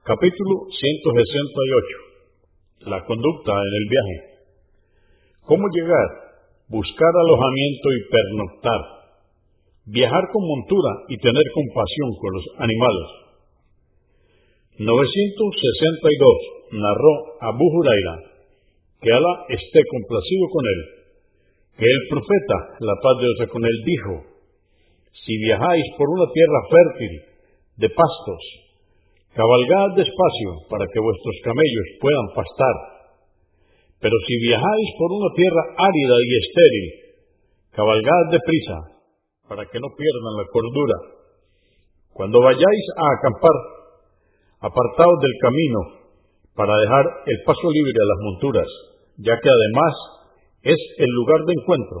Capítulo 168. La conducta en el viaje. ¿Cómo llegar? Buscar alojamiento y pernoctar. Viajar con montura y tener compasión con los animales. 962. Narró Abu Huraira, que Alá esté complacido con él, que el profeta, la paz de Dios con él, dijo, si viajáis por una tierra fértil, de pastos, Cabalgad despacio para que vuestros camellos puedan pastar. Pero si viajáis por una tierra árida y estéril, cabalgad deprisa para que no pierdan la cordura. Cuando vayáis a acampar, apartaos del camino para dejar el paso libre a las monturas, ya que además es el lugar de encuentro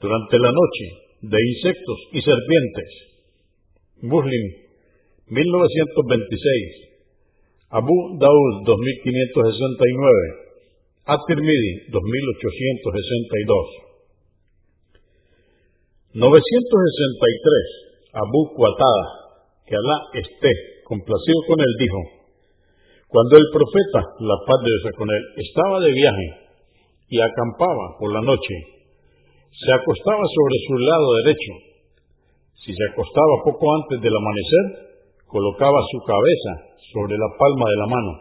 durante la noche de insectos y serpientes. Muslim 1926, Abu Daud 2569, At-Tirmidhi 2862. 963, Abu Qatada, que Alá esté complacido con él, dijo, cuando el profeta, la paz de Dios con él, estaba de viaje y acampaba por la noche, se acostaba sobre su lado derecho. Si se acostaba poco antes del amanecer, colocaba su cabeza sobre la palma de la mano.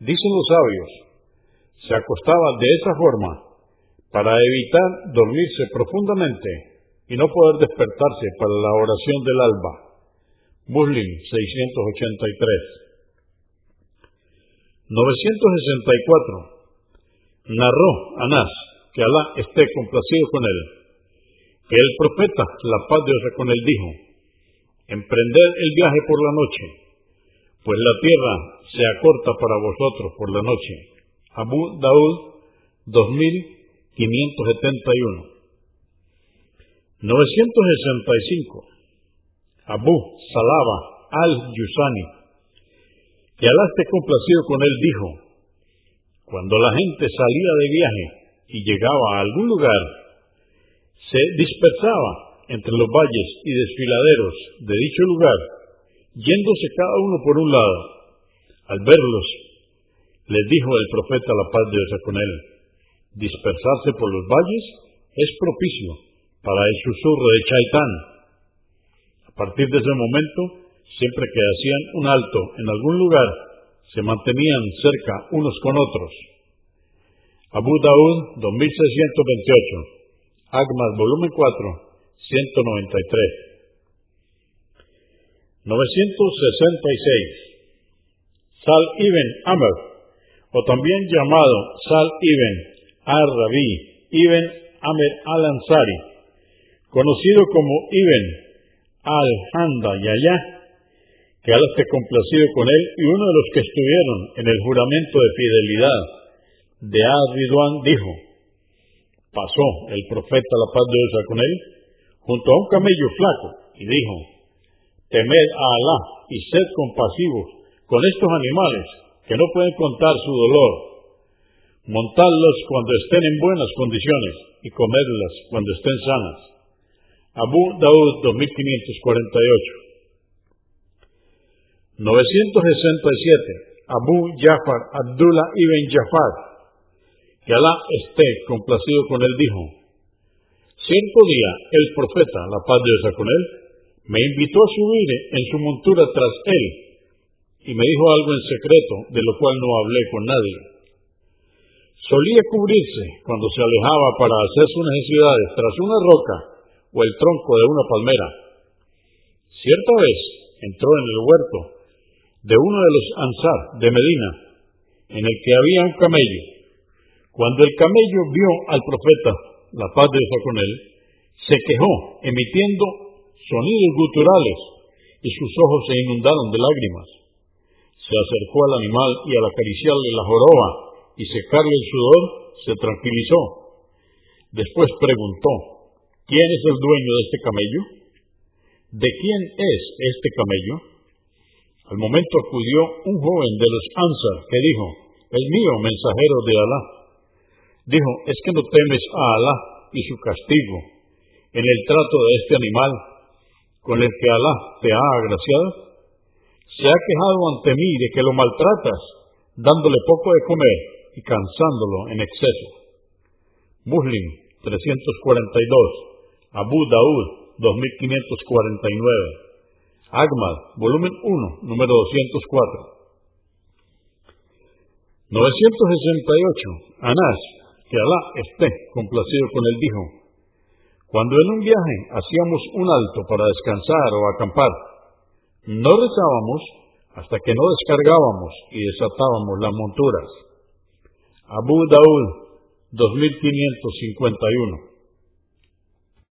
Dicen los sabios, se acostaba de esa forma para evitar dormirse profundamente y no poder despertarse para la oración del alba. Muslim 683. 964. Narró Anás, que Alá esté complacido con él, que el profeta, la paz de Dios con él, dijo, emprender el viaje por la noche, pues la tierra se acorta para vosotros por la noche. Abu Daud 2571 965 Abu Salaba al-Yusani. Que Alá esté complacido con él dijo cuando la gente salía de viaje y llegaba a algún lugar se dispersaba entre los valles y desfiladeros de dicho lugar, yéndose cada uno por un lado. Al verlos, les dijo el profeta la paz de Dios con él, dispersarse por los valles es propicio para el susurro de Chaitán. A partir de ese momento, siempre que hacían un alto en algún lugar, se mantenían cerca unos con otros. Abu Daud 2628, Agmas volumen 4, 193. 966. Sal ibn Amr, o también llamado Sal ibn al-Rabi, ibn Amr al-Ansari, conocido como ibn al-Handa Yaya, que esté complacido con él, y uno de los que estuvieron en el juramento de fidelidad de Ad-Ridwan dijo, pasó el profeta la paz de Dios con él, junto a un camello flaco y dijo, temed a Alá y sed compasivos con estos animales que no pueden contar su dolor. Montadlos cuando estén en buenas condiciones y comerlas cuando estén sanas. Abu Daud 2548 967 Abu Jafar Abdullah ibn Jafar que Alá esté complacido con él dijo Cierto día, el profeta, la paz de Dios con él, me invitó a subir en su montura tras él y me dijo algo en secreto, de lo cual no hablé con nadie. Solía cubrirse cuando se alejaba para hacer sus necesidades tras una roca o el tronco de una palmera. Cierta vez entró en el huerto de uno de los Ansar de Medina, en el que había un camello. Cuando el camello vio al profeta, la paz de con él, se quejó, emitiendo sonidos guturales, y sus ojos se inundaron de lágrimas. Se acercó al animal y al acariciarle la joroba y secarle el sudor, se tranquilizó. Después preguntó, ¿quién es el dueño de este camello? ¿De quién es este camello? Al momento acudió un joven de los Ansar que dijo, el mío, mensajero de Alá. Dijo, ¿es que no temes a Alá y su castigo en el trato de este animal con el que Alá te ha agraciado? se ha quejado ante mí de que lo maltratas, dándole poco de comer y cansándolo en exceso. Muslim 342, Abu Daud 2549. Agmad, volumen 1, número 204. 968. Anás, que Alá esté complacido con él, dijo, cuando en un viaje hacíamos un alto para descansar o acampar, no rezábamos hasta que no descargábamos y desatábamos las monturas. Abu Daud, 2551.